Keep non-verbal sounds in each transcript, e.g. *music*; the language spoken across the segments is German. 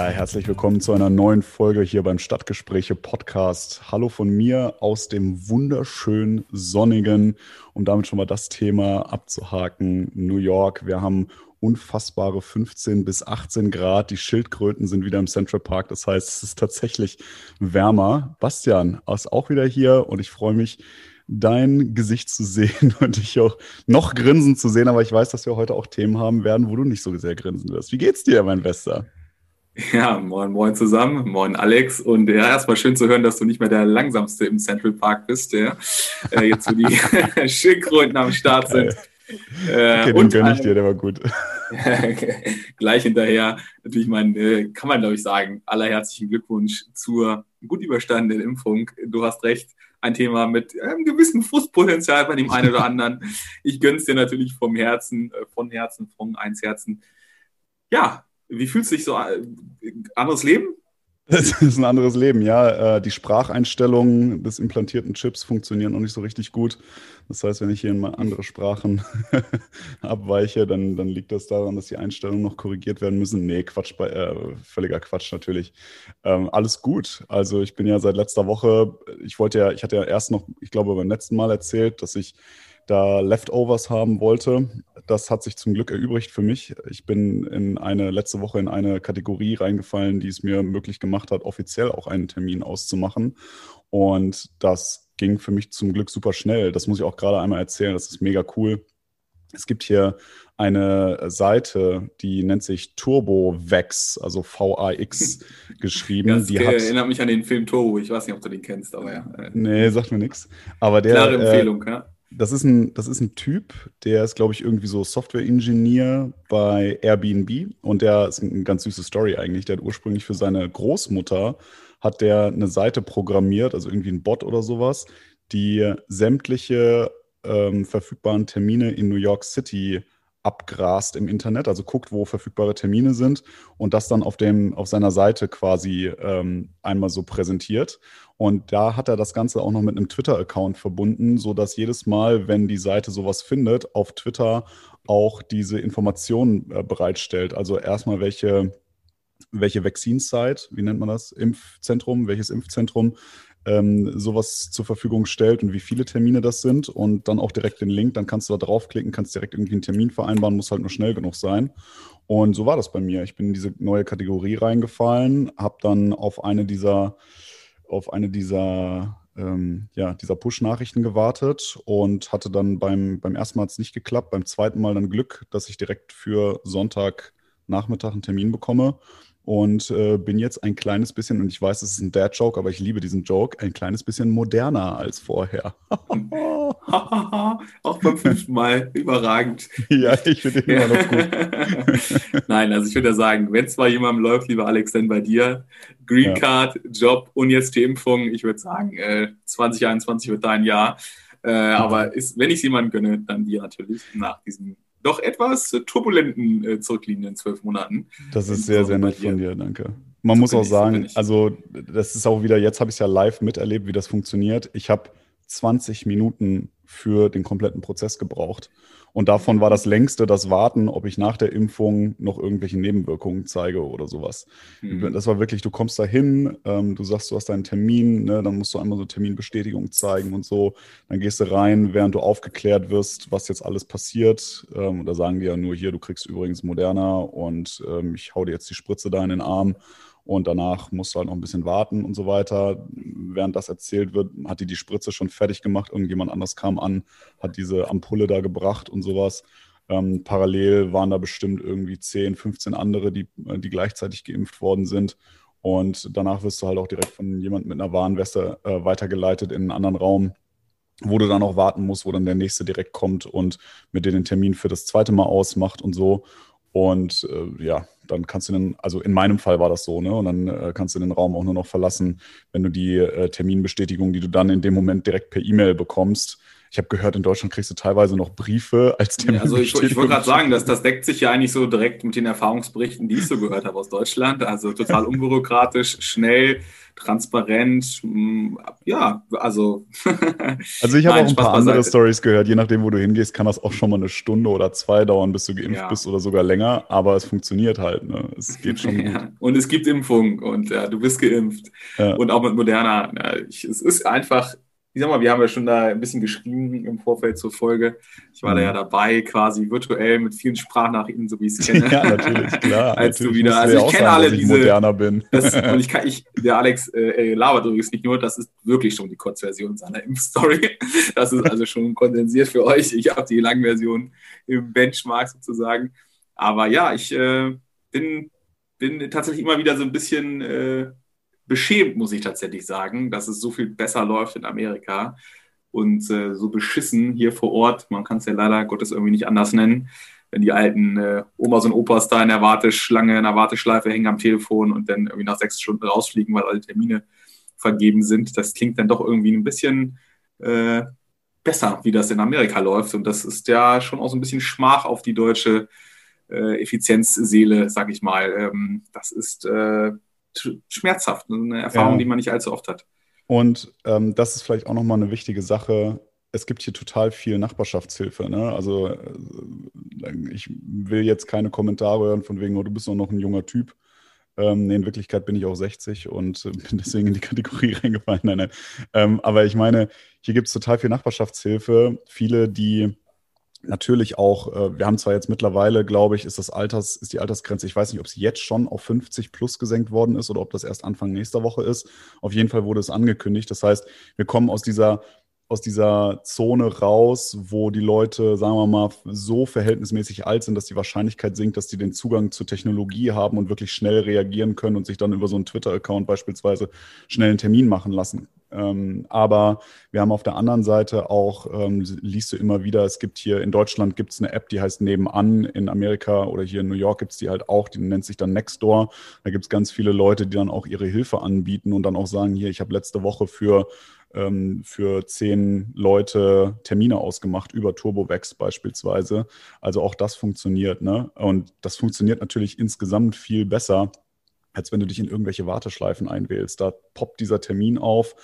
Ja, herzlich willkommen zu einer neuen Folge hier beim Stadtgespräche Podcast. Hallo von mir aus dem wunderschön sonnigen, um damit schon mal das Thema abzuhaken, New York. Wir haben unfassbare 15 bis 18 Grad. Die Schildkröten sind wieder im Central Park. Das heißt, es ist tatsächlich wärmer. Bastian ist auch wieder hier und ich freue mich, dein Gesicht zu sehen *laughs* und dich auch noch grinsen zu sehen. Aber ich weiß, dass wir heute auch Themen haben werden, wo du nicht so sehr grinsen wirst. Wie geht's dir, mein Bester? Ja, moin, moin zusammen. Moin, Alex. Und ja, erstmal schön zu hören, dass du nicht mehr der langsamste im Central Park bist, der äh, jetzt so die *laughs* Schildkröten am Start sind. Äh, okay, den gönne ich dir, der war gut. *laughs* gleich hinterher, natürlich, mein, äh, kann man glaube ich sagen, allerherzlichen Glückwunsch zur gut überstandenen Impfung. Du hast recht, ein Thema mit einem gewissen Frustpotenzial bei dem einen oder anderen. *laughs* Ich gönne es dir natürlich vom Herzen, äh, von Herzen, von eins Herzen. Ja, wie fühlt sich so anderes Leben? *laughs* Das ist ein anderes Leben, ja. Äh, die Spracheinstellungen des implantierten Chips funktionieren noch nicht so richtig gut. Das heißt, wenn ich hier in andere Sprachen *laughs* abweiche, dann, dann liegt das daran, dass die Einstellungen noch korrigiert werden müssen. Nee, Quatsch, äh, völliger Quatsch natürlich. Ähm, alles gut. Also ich bin ja seit letzter Woche, ich wollte ja, ich hatte ja erst noch, ich glaube beim letzten Mal erzählt, dass ich da Leftovers haben wollte. Das hat sich zum Glück erübrigt für mich. Ich bin in eine letzte Woche in eine Kategorie reingefallen, die es mir möglich gemacht hat, offiziell auch einen Termin auszumachen. Und das ging für mich zum Glück super schnell. Das muss ich auch gerade einmal erzählen. Das ist mega cool. Es gibt hier eine Seite, die nennt sich TurboVax, also V-A-X *laughs* geschrieben. Das die hat, erinnert mich an den Film Turbo. Ich weiß nicht, ob du den kennst, aber ja. Nee, sagt mir nichts. Aber der. Klare Empfehlung, äh, ja das ist ein, das ist ein Typ, der ist, glaube ich, irgendwie so Software-Ingenieur bei Airbnb und der ist eine ganz süße Story eigentlich. Der hat ursprünglich für seine Großmutter hat der eine Seite programmiert, also irgendwie ein Bot oder sowas, die sämtliche ähm, verfügbaren Termine in New York City abgrast im Internet, also guckt, wo verfügbare Termine sind und das dann auf, dem, auf seiner Seite quasi ähm, einmal so präsentiert. Und da hat er das Ganze auch noch mit einem Twitter-Account verbunden, sodass jedes Mal, wenn die Seite sowas findet, auf Twitter auch diese Informationen äh, bereitstellt. Also erstmal welche, welche Vaccine-Site, wie nennt man das? Impfzentrum, welches Impfzentrum ähm, sowas zur Verfügung stellt und wie viele Termine das sind und dann auch direkt den Link, dann kannst du da draufklicken, kannst direkt irgendwie einen Termin vereinbaren, muss halt nur schnell genug sein. Und so war das bei mir. Ich bin in diese neue Kategorie reingefallen, habe dann auf eine dieser, auf eine dieser ähm, ja, dieser Push-Nachrichten gewartet und hatte dann beim, beim ersten Mal es nicht geklappt, beim zweiten Mal dann Glück, dass ich direkt für Sonntagnachmittag einen Termin bekomme und äh, bin jetzt ein kleines bisschen, und ich weiß, es ist ein Dad-Joke, aber ich liebe diesen Joke, ein kleines bisschen moderner als vorher. *laughs* Auch beim fünften Mal überragend. *laughs* Ja, ich finde ihn immer noch gut. *laughs* Nein, also ich würde ja sagen, wenn es bei jemandem läuft, lieber Alex, dann bei dir. Green Card, ja. Job und jetzt die Impfung. Ich würde sagen, äh, 2021 wird dein Jahr. Äh, aber ist, wenn ich es jemandem gönne, dann dir natürlich nach diesem doch etwas turbulenten äh, zurückliegenden zwölf Monaten. Das ist sehr, sehr nett von dir, danke. Man so muss auch sagen, also das ist auch wieder, jetzt habe ich es ja live miterlebt, wie das funktioniert. Ich habe 20 Minuten für den kompletten Prozess gebraucht. Und davon war das längste das Warten, ob ich nach der Impfung noch irgendwelche Nebenwirkungen zeige oder sowas. Mhm. Das war wirklich, du kommst da hin, ähm, du sagst, du hast deinen Termin, ne, dann musst du einmal so Terminbestätigung zeigen und so. Dann gehst du rein, während du aufgeklärt wirst, was jetzt alles passiert. Ähm, und da sagen die ja nur hier, du kriegst übrigens moderner und ähm, ich hau dir jetzt die Spritze da in den Arm. Und danach musst du halt noch ein bisschen warten und so weiter. Während das erzählt wird, hat die die Spritze schon fertig gemacht. Irgendjemand anders kam an, hat diese Ampulle da gebracht und sowas. Ähm, parallel waren da bestimmt irgendwie 10, 15 andere, die, die gleichzeitig geimpft worden sind. Und danach wirst du halt auch direkt von jemandem mit einer Warnweste äh, weitergeleitet in einen anderen Raum, wo du dann auch warten musst, wo dann der nächste direkt kommt und mit dir den Termin für das zweite Mal ausmacht und so. Und äh, ja, dann kannst du den, also in meinem Fall war das so, ne? Und dann äh, kannst du den Raum auch nur noch verlassen, wenn du die äh, Terminbestätigung, die du dann in dem Moment direkt per E-Mail bekommst, Ich habe gehört, in Deutschland kriegst du teilweise noch Briefe als Termin. Also ich, ich wollte gerade sagen, dass das deckt sich ja eigentlich so direkt mit den Erfahrungsberichten, die ich so gehört habe aus Deutschland. Also total unbürokratisch, schnell, transparent. Mm, ja, also. *laughs* also ich habe auch ein paar andere Stories gehört. Je nachdem, wo du hingehst, kann das auch schon mal eine Stunde oder zwei dauern, bis du geimpft ja. bist oder sogar länger. Aber es funktioniert halt. Ne? Es geht schon *laughs* ja. Und es gibt Impfung und ja, du bist geimpft. Und auch mit Moderna. Ich, es ist einfach ich sag mal, wir haben ja schon da ein bisschen geschrieben im Vorfeld zur Folge. Ich war mhm. da ja dabei, quasi virtuell mit vielen Sprachnachrichten, so wie ich es kenne. *laughs* ja, natürlich, klar. *laughs* Als natürlich du wieder, also ich kenne alle ich diese. moderner bin. Das, und ich *laughs* kann, ich, der Alex äh, labert übrigens nicht nur, das ist wirklich schon die Kurzversion seiner Impfstory. Das ist also schon kondensiert für euch. Ich habe die Langversion im Benchmark sozusagen. Aber ja, ich äh, bin, bin tatsächlich immer wieder so ein bisschen äh, beschämt, muss ich tatsächlich sagen, dass es so viel besser läuft in Amerika und äh, so beschissen hier vor Ort. Man kann es ja leider Gottes irgendwie nicht anders nennen, wenn die alten äh, Omas und Opas da in der Warteschlange, in der Warteschleife hängen am Telefon und dann irgendwie nach sechs Stunden rausfliegen, weil alle Termine vergeben sind. Das klingt dann doch irgendwie ein bisschen äh, besser, wie das in Amerika läuft. Und das ist ja schon auch so ein bisschen Schmach auf die deutsche äh, Effizienzseele, sag ich mal. Ähm, das ist äh, schmerzhaft. Eine Erfahrung, ja. die man nicht allzu oft hat. Und ähm, das ist vielleicht auch nochmal eine wichtige Sache. Es gibt hier total viel Nachbarschaftshilfe. Ne? Also äh, ich will jetzt keine Kommentare hören von wegen, oh, du bist doch noch ein junger Typ. Ähm, nee, in Wirklichkeit bin ich auch 60 und äh, bin deswegen in die Kategorie *laughs* reingefallen. Nein, nein. Ähm, aber ich meine, hier gibt es total viel Nachbarschaftshilfe. Viele, die natürlich auch, äh, wir haben zwar jetzt mittlerweile, glaube ich, ist das Alters, ist die Altersgrenze, ich weiß nicht, ob sie jetzt schon auf 50 plus gesenkt worden ist oder ob das erst Anfang nächster Woche ist. Auf jeden Fall wurde es angekündigt. Das heißt, wir kommen aus dieser aus dieser Zone raus, wo die Leute, sagen wir mal, so verhältnismäßig alt sind, dass die Wahrscheinlichkeit sinkt, dass die den Zugang zur Technologie haben und wirklich schnell reagieren können und sich dann über so einen Twitter-Account beispielsweise schnell einen Termin machen lassen ähm, aber wir haben auf der anderen Seite auch, ähm, liest du immer wieder, es gibt hier in Deutschland gibt es eine App, die heißt Nebenan. In Amerika oder hier in New York gibt es die halt auch, die nennt sich dann Nextdoor. Da gibt es ganz viele Leute, die dann auch ihre Hilfe anbieten und dann auch sagen, hier, ich habe letzte Woche für ähm, für zehn Leute Termine ausgemacht, über TurboVex beispielsweise. Also auch das funktioniert. Ne? Und das funktioniert natürlich insgesamt viel besser, als wenn du dich in irgendwelche Warteschleifen einwählst. Da poppt dieser Termin auf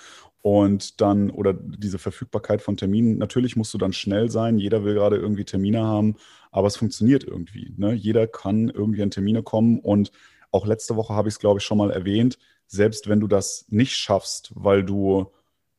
und dann, oder diese Verfügbarkeit von Terminen, natürlich musst du dann schnell sein, jeder will gerade irgendwie Termine haben, aber es funktioniert irgendwie. Ne? Jeder kann irgendwie an Termine kommen und auch letzte Woche habe ich es, glaube ich, schon mal erwähnt, selbst wenn du das nicht schaffst, weil du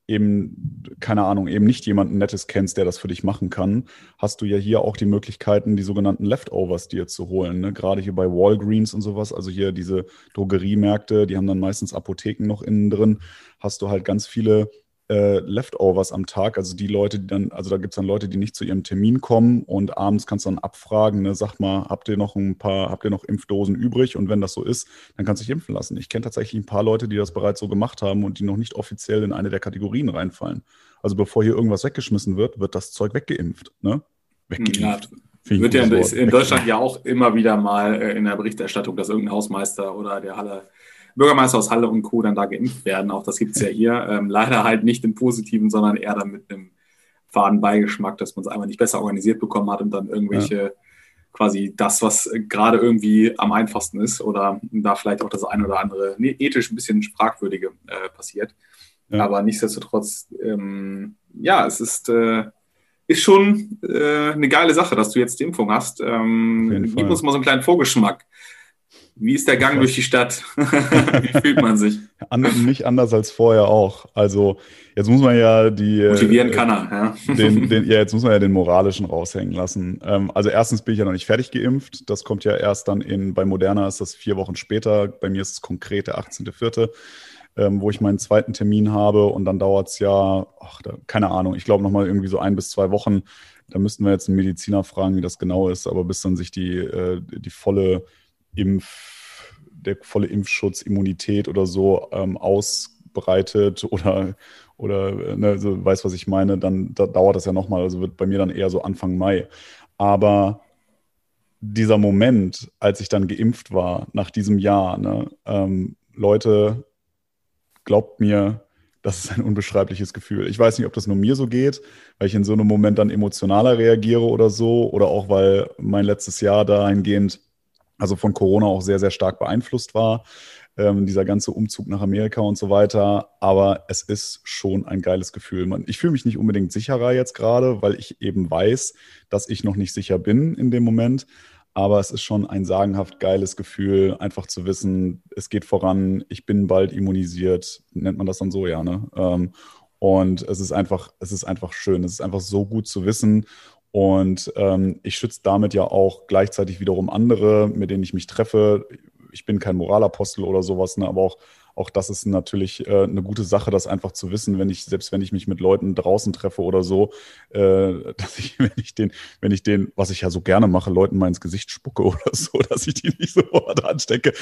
eben, keine Ahnung, eben nicht jemanden Nettes kennst, der das für dich machen kann, hast du ja hier auch die Möglichkeiten, die sogenannten Leftovers dir zu holen. Ne? Gerade hier bei Walgreens und sowas, also hier diese Drogeriemärkte, die haben dann meistens Apotheken noch innen drin, hast du halt ganz viele äh, Leftovers am Tag. Also die Leute, die dann, also da gibt es dann Leute, die nicht zu ihrem Termin kommen und abends kannst du dann abfragen, ne, sag mal, habt ihr noch ein paar, habt ihr noch Impfdosen übrig? Und wenn das so ist, dann kannst du dich impfen lassen. Ich kenne tatsächlich ein paar Leute, die das bereits so gemacht haben und die noch nicht offiziell in eine der Kategorien reinfallen. Also bevor hier irgendwas weggeschmissen wird, wird das Zeug weggeimpft. Ne? Weggeimpft. Ja, wird ja in, in Deutschland ja auch immer wieder mal äh, in der Berichterstattung, dass irgendein Hausmeister oder der Halle Bürgermeister aus Halle und Co. dann da geimpft werden. Auch das gibt es ja hier. Ähm, leider halt nicht im Positiven, sondern eher dann mit einem faden Beigeschmack, dass man es einfach nicht besser organisiert bekommen hat und dann irgendwelche ja. quasi das, was gerade irgendwie am einfachsten ist oder da vielleicht auch das eine oder andere nee, ethisch ein bisschen fragwürdige äh, passiert. Ja. Aber nichtsdestotrotz, ähm, ja, es ist, äh, ist schon äh, eine geile Sache, dass du jetzt die Impfung hast. Ähm, gib uns mal so einen kleinen Vorgeschmack. Wie ist der Gang durch die Stadt? *laughs* Wie fühlt man sich? nicht anders als vorher auch. Also jetzt muss man ja die äh, motivieren kann er. Ja. Den, *laughs* den, ja, jetzt muss man ja den moralischen raushängen lassen. Ähm, also erstens bin ich ja noch nicht fertig geimpft. Das kommt ja erst dann in bei Moderna ist das vier Wochen später. Bei mir ist es konkret der 18.04. Ähm, wo ich meinen zweiten Termin habe und dann dauert es ja, ach, da, keine Ahnung, ich glaube nochmal irgendwie so ein bis zwei Wochen. Da müssten wir jetzt einen Mediziner fragen, wie das genau ist, aber bis dann sich die, äh, die volle Impf, der volle Impfschutz, Immunität oder so ähm, ausbreitet *laughs* oder, oder ne, so, weiß, was ich meine, dann da dauert das ja nochmal. Also wird bei mir dann eher so Anfang Mai. Aber dieser Moment, als ich dann geimpft war, nach diesem Jahr, ne, ähm, Leute, glaubt mir, das ist ein unbeschreibliches Gefühl. Ich weiß nicht, ob das nur mir so geht, weil ich in so einem Moment dann emotionaler reagiere oder so, oder auch weil mein letztes Jahr dahingehend, also von Corona auch sehr, sehr stark beeinflusst war. Ähm, dieser ganze Umzug nach Amerika und so weiter. Aber es ist schon ein geiles Gefühl. Man, ich fühle mich nicht unbedingt sicherer jetzt gerade, weil ich eben weiß, dass ich noch nicht sicher bin in dem Moment. Aber es ist schon ein sagenhaft geiles Gefühl, einfach zu wissen, es geht voran, ich bin bald immunisiert, nennt man das dann so, ja, ne? Ähm, und es ist einfach, es ist einfach schön. Es ist einfach so gut zu wissen. Und ähm, ich schütze damit ja auch gleichzeitig wiederum andere, mit denen ich mich treffe. Ich bin kein Moralapostel oder sowas, ne, aber auch auch das ist natürlich äh, eine gute Sache, das einfach zu wissen, wenn ich, selbst wenn ich mich mit Leuten draußen treffe oder so, äh, dass ich, *laughs* wenn ich den, wenn ich den, was ich ja so gerne mache, Leuten mal ins Gesicht spucke oder so, *laughs* dass ich die nicht sofort anstecke.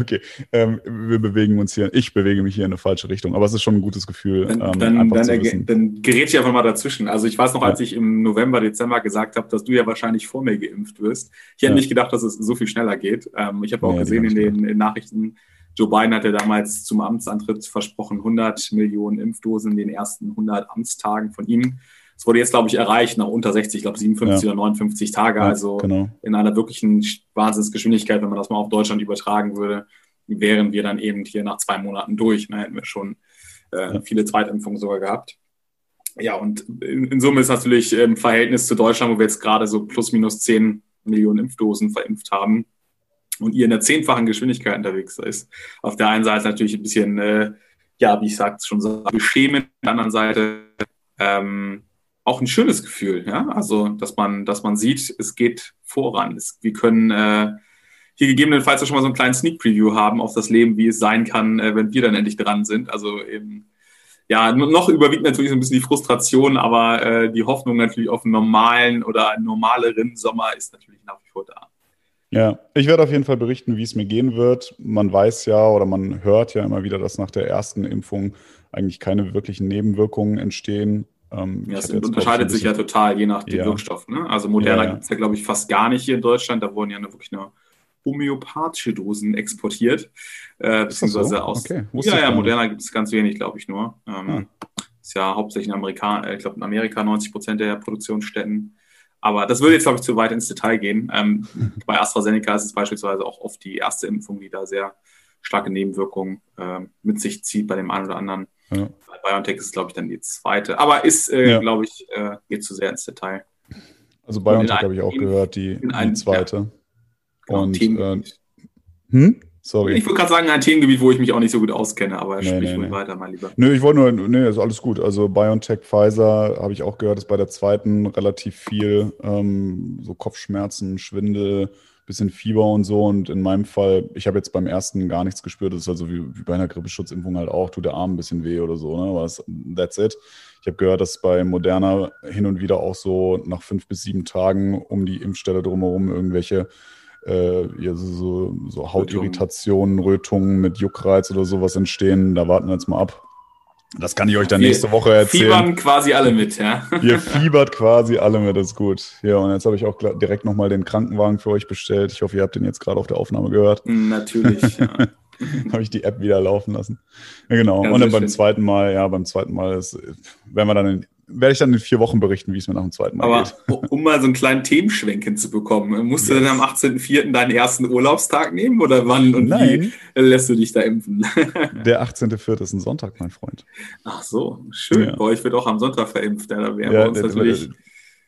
okay, ähm, wir bewegen uns hier, ich bewege mich hier in eine falsche Richtung, aber es ist schon ein gutes Gefühl. Dann, ähm, dann, dann, dann gerät ich einfach mal dazwischen. Also ich weiß noch, als ja. ich im November, Dezember gesagt habe, dass du ja wahrscheinlich vor mir geimpft wirst. Ich hätte ja. nicht gedacht, dass es so viel schneller geht. Ähm, ich habe auch nee, gesehen in den in Nachrichten, Joe Biden hat ja damals zum Amtsantritt versprochen, 100 Millionen Impfdosen in den ersten 100 Amtstagen von ihm. Es wurde jetzt, glaube ich, erreicht nach unter 60, ich glaube 57 ja. oder 59 Tage. Ja, also genau. in einer wirklichen Wahnsinnsgeschwindigkeit, wenn man das mal auf Deutschland übertragen würde, wären wir dann eben hier nach zwei Monaten durch. Ne, hätten wir schon äh, ja. viele Zweitimpfungen sogar gehabt. Ja, und in, in Summe ist natürlich im Verhältnis zu Deutschland, wo wir jetzt gerade so plus minus 10 Millionen Impfdosen verimpft haben, und ihr in der zehnfachen Geschwindigkeit unterwegs ist. Auf der einen Seite natürlich ein bisschen, äh, ja, wie ich sag's schon so, beschämend, auf der anderen Seite ähm, auch ein schönes Gefühl, ja, also dass man, dass man sieht, es geht voran. Es, wir können äh, hier gegebenenfalls auch schon mal so einen kleinen Sneak Preview haben auf das Leben, wie es sein kann, äh, wenn wir dann endlich dran sind. Also eben, ja, noch überwiegt natürlich so ein bisschen die Frustration, aber äh, die Hoffnung natürlich auf einen normalen oder normaleren Sommer ist natürlich nach wie vor da. Ja, ich werde auf jeden Fall berichten, wie es mir gehen wird. Man weiß ja oder man hört ja immer wieder, dass nach der ersten Impfung eigentlich keine wirklichen Nebenwirkungen entstehen. Ähm, ja, es unterscheidet sich ja total, je nach dem ja. Wirkstoff. Ne? Also Moderna ja, ja. gibt es ja, glaube ich, fast gar nicht hier in Deutschland. Da wurden ja eine, wirklich nur homöopathische Dosen exportiert. Äh, beziehungsweise so? aus. Okay. Ja, ja, Moderna gibt es ganz wenig, glaube ich, nur. Ähm, ah. Ist ja hauptsächlich in Amerika, äh, ich glaube in Amerika 90 Prozent der Produktionsstätten aber das würde jetzt, glaube ich, zu weit ins Detail gehen. Ähm, bei AstraZeneca ist es beispielsweise auch oft die erste Impfung, die da sehr starke Nebenwirkungen äh, mit sich zieht bei dem einen oder anderen. Ja. Bei BioNTech ist es, glaube ich, dann die zweite. Aber ist, äh, ja. glaube ich, äh, geht zu sehr ins Detail. Also BioNTech habe ich auch gehört, die, die zweite. Ja. Genau, Und, äh, hm? Sorry. Ich würde gerade sagen, ein Themengebiet, wo ich mich auch nicht so gut auskenne, aber nee, sprich nee, nee. weiter, mein Lieber. Nö, ich wollte nur, nee, ist alles gut. Also BioNTech, Pfizer, habe ich auch gehört, ist bei der zweiten relativ viel, ähm, so Kopfschmerzen, Schwindel, bisschen Fieber und so. Und in meinem Fall, ich habe jetzt beim ersten gar nichts gespürt. Das ist also wie, wie bei einer Grippeschutzimpfung halt auch, tut der Arm ein bisschen weh oder so, ne? Aber das, that's it. Ich habe gehört, dass bei Moderna hin und wieder auch so nach fünf bis sieben Tagen um die Impfstelle drumherum irgendwelche äh, so, so Hautirritationen, Rötungen mit Juckreiz oder sowas entstehen. Da warten wir jetzt mal ab. Das kann ich euch dann wir nächste Woche erzählen. Fiebern quasi alle mit, ja. *laughs* Ihr fiebert quasi alle mit, das ist gut. Ja, und jetzt habe ich auch direkt nochmal den Krankenwagen für euch bestellt. Ich hoffe, ihr habt den jetzt gerade auf der Aufnahme gehört. Natürlich, ja. *laughs* habe ich die App wieder laufen lassen. Ja, genau. Ja, und dann beim schön. zweiten Mal, ja, beim zweiten Mal ist, werden wir dann werde ich dann in vier Wochen berichten, wie es mir nach dem zweiten Mal Aber geht. um mal so einen kleinen Themenschwenken zu bekommen, musst yes. du dann am 18.04. deinen ersten Urlaubstag nehmen oder wann und Nein. wie lässt du dich da impfen? *laughs* Der 18.04. ist ein Sonntag, mein Freund. Ach so, schön. Ja. Bei euch wird auch am Sonntag verimpft. Ja, da wären ja, bei uns der, natürlich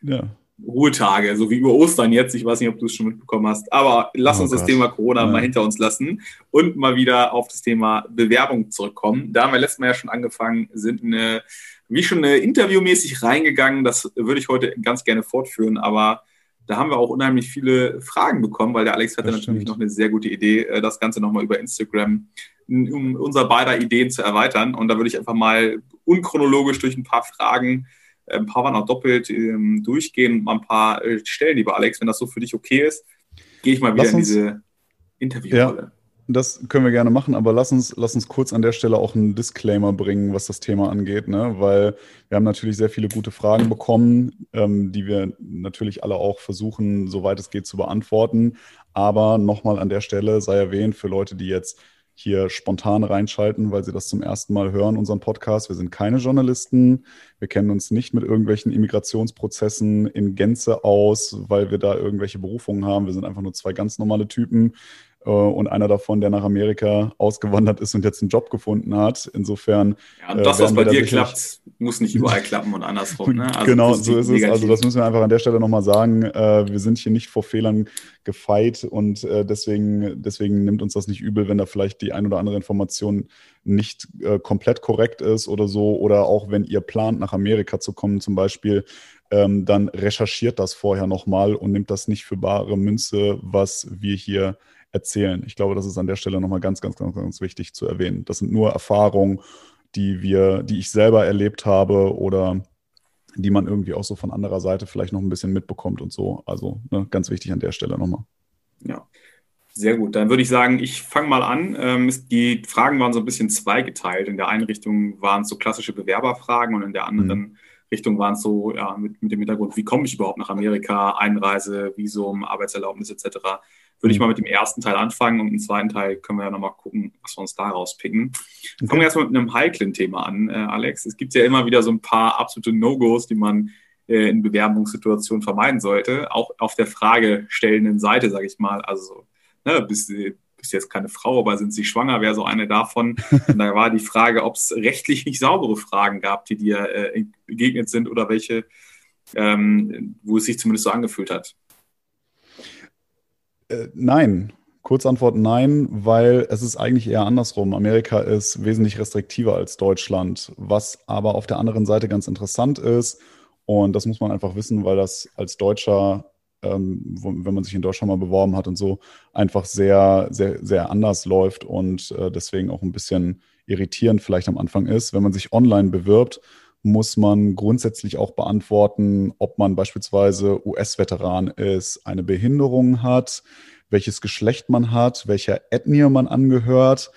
ja. Ruhetage, so wie über Ostern jetzt. Ich weiß nicht, ob du es schon mitbekommen hast. Aber lass oh uns Gott. das Thema Corona mal hinter uns lassen und mal wieder auf das Thema Bewerbung zurückkommen. Da haben wir letztes Mal ja schon angefangen, sind eine wie schon äh, interviewmäßig reingegangen. Das würde ich heute ganz gerne fortführen, aber da haben wir auch unheimlich viele Fragen bekommen, weil der Alex hatte das natürlich stimmt. noch eine sehr gute Idee, äh, das Ganze nochmal über Instagram, um unser beider Ideen zu erweitern. Und da würde ich einfach mal unchronologisch durch ein paar Fragen, äh, ein paar waren auch doppelt, ähm, durchgehen, mal ein paar äh, stellen, lieber Alex, wenn das so für dich okay ist, gehe ich mal wieder in diese Interviewrolle. Ja. Das können wir gerne machen, aber lass uns, lass uns kurz an der Stelle auch einen Disclaimer bringen, was das Thema angeht, ne? weil wir haben natürlich sehr viele gute Fragen bekommen, ähm, die wir natürlich alle auch versuchen, soweit es geht, zu beantworten. Aber nochmal an der Stelle sei erwähnt, für Leute, die jetzt hier spontan reinschalten, weil sie das zum ersten Mal hören, unseren Podcast. Wir sind keine Journalisten. Wir kennen uns nicht mit irgendwelchen Immigrationsprozessen in Gänze aus, weil wir da irgendwelche Berufungen haben. Wir sind einfach nur zwei ganz normale Typen, und einer davon, der nach Amerika ausgewandert ist und jetzt einen Job gefunden hat. Insofern. Ja, und das, äh, was bei dir klappt, muss nicht überall klappen und andersrum. Ne? Also genau, so ist negativ. es. Also das müssen wir einfach an der Stelle nochmal sagen. Äh, wir sind hier nicht vor Fehlern gefeit und äh, deswegen, deswegen nimmt uns das nicht übel, wenn da vielleicht die ein oder andere Information nicht äh, komplett korrekt ist oder so. Oder auch wenn ihr plant, nach Amerika zu kommen zum Beispiel, ähm, dann recherchiert das vorher nochmal und nimmt das nicht für bare Münze, was wir hier erzählen. Ich glaube, das ist an der Stelle nochmal ganz, ganz, ganz, ganz wichtig zu erwähnen. Das sind nur Erfahrungen, die wir, die ich selber erlebt habe oder die man irgendwie auch so von anderer Seite vielleicht noch ein bisschen mitbekommt und so. Also ne, ganz wichtig an der Stelle nochmal. Ja, sehr gut. Dann würde ich sagen, ich fange mal an. Ähm, die Fragen waren so ein bisschen zweigeteilt. In der einen Richtung waren es so klassische Bewerberfragen und in der anderen mhm. Richtung waren es so ja, mit, mit dem Hintergrund, wie komme ich überhaupt nach Amerika, Einreise, Visum, Arbeitserlaubnis etc würde ich mhm. mal mit dem ersten Teil anfangen und im zweiten Teil können wir ja nochmal gucken, was wir uns da rauspicken. Okay. Fangen wir erstmal mit einem heiklen Thema an, äh, Alex. Es gibt ja immer wieder so ein paar absolute No-Gos, die man äh, in Bewerbungssituationen vermeiden sollte. Auch auf der fragestellenden Seite, sage ich mal. Also, ne, bist, bist jetzt keine Frau, aber sind sie schwanger, wäre so eine davon. *laughs* Und da war die Frage, ob es rechtlich nicht saubere Fragen gab, die dir äh, begegnet sind oder welche, ähm, wo es sich zumindest so angefühlt hat. Äh, nein. Kurzantwort nein, weil es ist eigentlich eher andersrum. Amerika ist wesentlich restriktiver als Deutschland, was aber auf der anderen Seite ganz interessant ist. Und das muss man einfach wissen, weil das als Deutscher, ähm, wenn man sich in Deutschland mal beworben hat und so, einfach sehr, sehr, sehr anders läuft und äh, deswegen auch ein bisschen irritierend vielleicht am Anfang ist. Wenn man sich online bewirbt, muss man grundsätzlich auch beantworten, ob man beispielsweise US-Veteran ist, eine Behinderung hat, welches Geschlecht man hat, welcher Ethnie man angehört